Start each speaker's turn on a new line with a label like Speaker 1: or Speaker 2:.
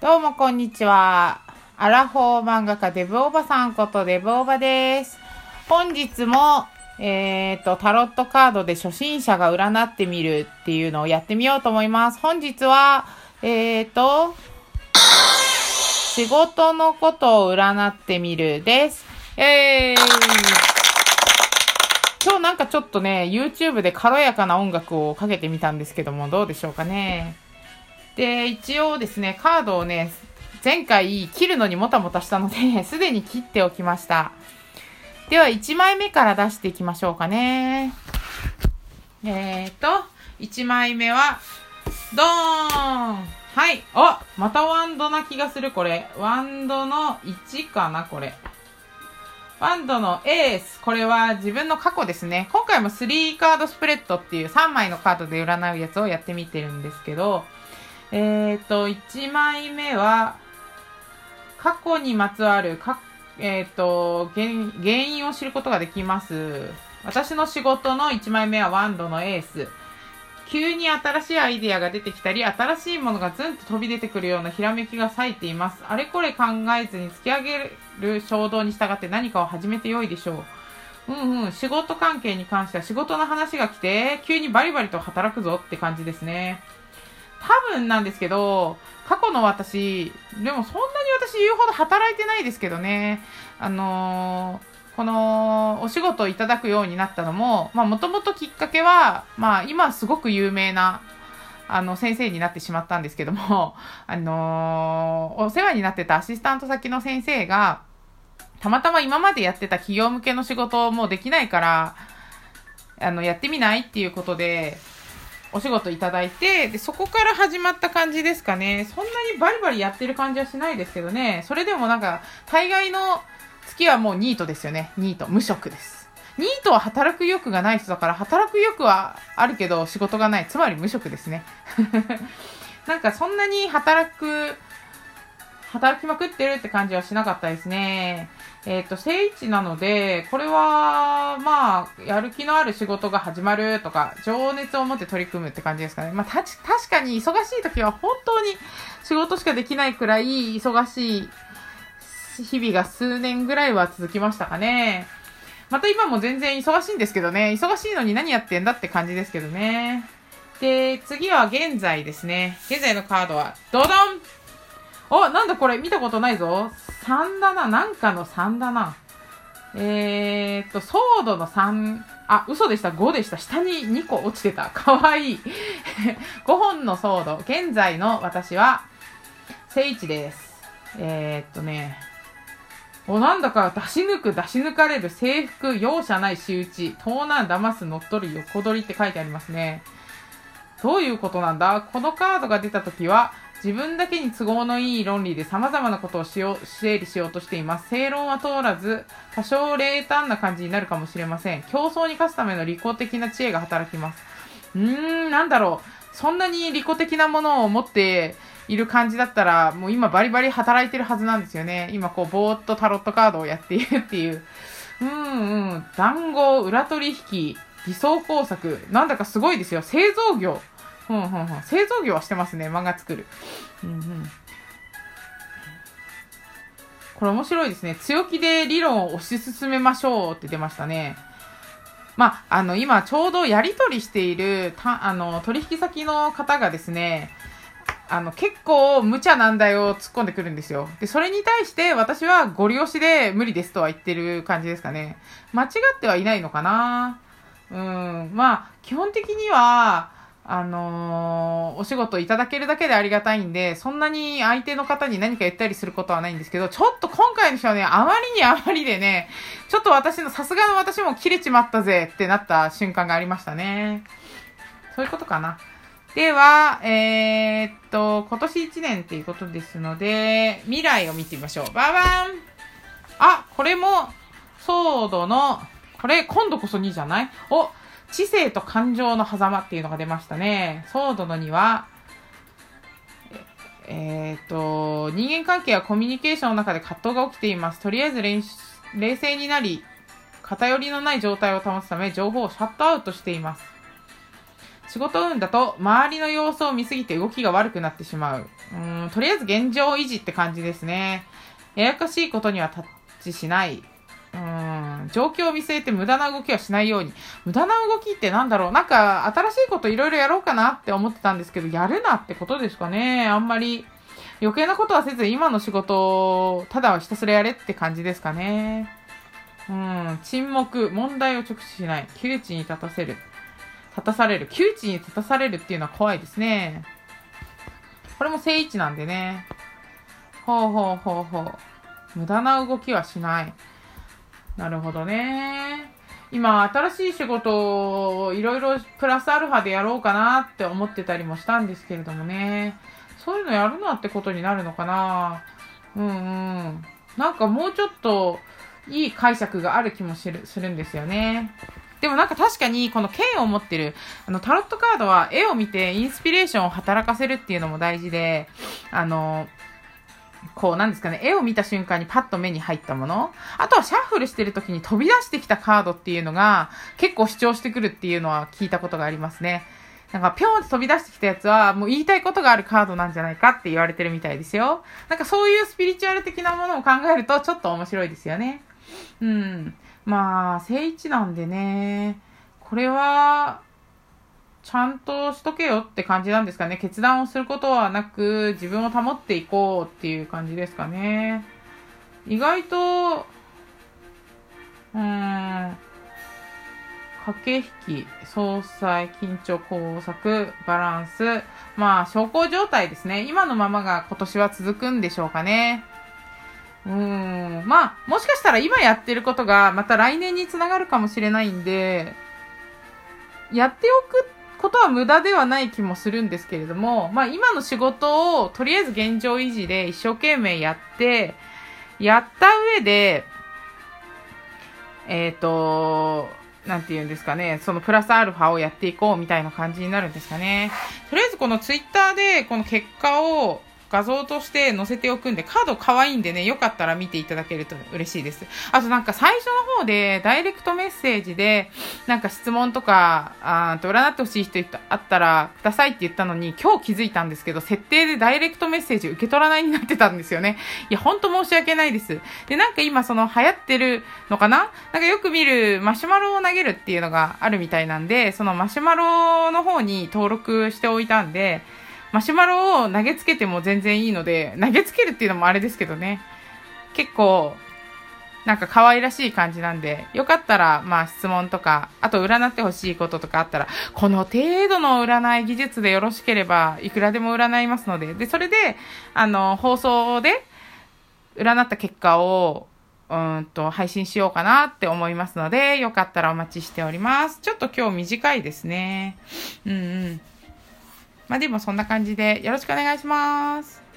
Speaker 1: どうもこんにちは。アラフォー漫画家デブおばさんことデブおばです。本日も、えっ、と、タロットカードで初心者が占ってみるっていうのをやってみようと思います。本日は、えっ、と、仕事のことを占ってみるです。えー今日なんかちょっとね、YouTube で軽やかな音楽をかけてみたんですけども、どうでしょうかね。で、一応ですね、カードをね、前回切るのにもたもたしたので、すでに切っておきました。では、1枚目から出していきましょうかね。えーと、1枚目は、ドーンはい。あまたワンドな気がする、これ。ワンドの1かな、これ。ワンドのエース。これは自分の過去ですね。今回も3カードスプレッドっていう3枚のカードで占うやつをやってみてるんですけど、えっ、ー、と、1枚目は、過去にまつわる、かえっ、ー、と原、原因を知ることができます。私の仕事の1枚目はワンドのエース。急に新しいアイデアが出てきたり、新しいものがズンと飛び出てくるようなひらめきが咲いています。あれこれ考えずに突き上げる衝動に従って何かを始めてよいでしょう。うんうん、仕事関係に関しては仕事の話が来て、急にバリバリと働くぞって感じですね。多分なんですけど、過去の私、でもそんなに私言うほど働いてないですけどね。あのーこのお仕事をいただくようになったのも、まあもともときっかけは、まあ今すごく有名な、あの先生になってしまったんですけども、あのーお世話になってたアシスタント先の先生が、たまたま今までやってた企業向けの仕事をもうできないから、あの、やってみないっていうことで、お仕事いただいて、で、そこから始まった感じですかね。そんなにバリバリやってる感じはしないですけどね。それでもなんか、大概の月はもうニートですよね。ニート。無職です。ニートは働く欲がない人だから、働く欲はあるけど仕事がない。つまり無職ですね。なんかそんなに働く、働きまくってるって感じはしなかったですね。えっ、と、正位置なので、これは、まあ、やる気のある仕事が始まるとか、情熱を持って取り組むって感じですかね。まあ、たち、確かに忙しい時は本当に仕事しかできないくらい忙しい日々が数年ぐらいは続きましたかね。また今も全然忙しいんですけどね。忙しいのに何やってんだって感じですけどね。で、次は現在ですね。現在のカードは、ドドンお、なんだこれ見たことないぞ。3だな。なんかの3だな。えーっと、ソードの3、あ、嘘でした。5でした。下に2個落ちてた。かわいい。5本のソード。現在の私は、聖一です。えーっとね、お、なんだか出し抜く、出し抜かれる、制服、容赦ない仕打ち、盗難、騙す、乗っ取る、横取りって書いてありますね。どういうことなんだ？このカードが出たときは、自分だけに都合のいい論理で様々なことをしよう、整理しようとしています。正論は通らず、多少冷淡な感じになるかもしれません。競争に勝つための利己的な知恵が働きます。うーん、なんだろう。そんなに利己的なものを持っている感じだったら、もう今バリバリ働いてるはずなんですよね。今こう、ぼーっとタロットカードをやっているっていう。うんうん。談合、裏取引、偽装工作。なんだかすごいですよ。製造業。ふんふんふん。製造業はしてますね。漫画作る。うんうん。これ面白いですね。強気で理論を推し進めましょうって出ましたね。まあ、あの、今ちょうどやり取りしている、た、あの、取引先の方がですね、あの、結構無茶難題を突っ込んでくるんですよ。で、それに対して私はご利用しで無理ですとは言ってる感じですかね。間違ってはいないのかなうん。まあ、基本的には、あのーお仕事いただけるだけでありがたいんで、そんなに相手の方に何か言ったりすることはないんですけど、ちょっと今回の人はね、あまりにあまりでね、ちょっと私の、さすがの私も切れちまったぜってなった瞬間がありましたね。そういうことかな。では、えー、っと、今年1年っていうことですので、未来を見てみましょう。ババーンあ、これも、ソードの、これ、今度こそ2じゃない？お、知性と感情の狭間っていうのが出ましたね。ソードの2は、ええーっと、人間関係やコミュニケーションの中で葛藤が起きています。とりあえず練習冷静になり、偏りのない状態を保つため、情報をシャットアウトしています。仕事運だと周りの様子を見すぎて動きが悪くなってしまう。うん、とりあえず現状維持って感じですね。ややかしいことにはタッチしない。うん、状況を見据えて無駄な動きはしないように。無駄な動きってなんだろうなんか新しいこといろいろやろうかなって思ってたんですけど、やるなってことですかね。あんまり余計なことはせず今の仕事をただひたすらやれって感じですかね。うん、沈黙、問題を直視しない、窮地に立たせる。立たされる。窮地に立たされるっていうのは怖いですね。これも正位置なんでね。ほうほうほうほう。無駄な動きはしない。なるほどね。今、新しい仕事をいろいろプラスアルファでやろうかなって思ってたりもしたんですけれどもね。そういうのやるなってことになるのかな。うんうん。なんかもうちょっといい解釈がある気もするするんですよね。でもなんか確かにこの剣を持ってる、あのタロットカードは絵を見てインスピレーションを働かせるっていうのも大事で、あの、こう、なんですかね、絵を見た瞬間にパッと目に入ったもの。あとはシャッフルしてる時に飛び出してきたカードっていうのが結構主張してくるっていうのは聞いたことがありますね。なんか、ぴょんって飛び出してきたやつは、もう言いたいことがあるカードなんじゃないかって言われてるみたいですよ。なんかそういうスピリチュアル的なものを考えると、ちょっと面白いですよね。うん。まあ、正位置なんでね、これは、ちゃんとしとけよって感じなんですかね。決断をすることはなく、自分を保っていこうっていう感じですかね。意外と、うん、駆け引き、総裁、緊張、工作、バランス、まあ、小康状態ですね。今のままが今年は続くんでしょうかね。うん。まあ、もしかしたら今やってることがまた来年につながるかもしれないんで、やっておくことは無駄ではない気もするんですけれども、まあ今の仕事をとりあえず現状維持で一生懸命やって、やった上で、えっ、ー、と、なんて言うんですかね、そのプラスアルファをやっていこうみたいな感じになるんですかね。とりあえずこのツイッターでこの結果を画像として載せておくんで、カード可愛いんでね、よかったら見ていただけると嬉しいです。あとなんか最初の方で、ダイレクトメッセージで、なんか質問とか、あと占ってほしい人あったらくださいって言ったのに、今日気づいたんですけど、設定でダイレクトメッセージ受け取らないになってたんですよね。いや、ほんと申し訳ないです。で、なんか今その流行ってるのかな？なんかよく見るマシュマロを投げるっていうのがあるみたいなんで、そのマシュマロの方に登録しておいたんで、マシュマロを投げつけても全然いいので、投げつけるっていうのもあれですけどね。結構、なんか可愛らしい感じなんで、よかったら、まあ質問とか、あと占ってほしいこととかあったら、この程度の占い技術でよろしければ、いくらでも占いますので、で、それで、あの、放送で、占った結果を、うんと、配信しようかなって思いますので、よかったらお待ちしております。ちょっと今日短いですね。うんうん。まあでもそんな感じでよろしくお願いします。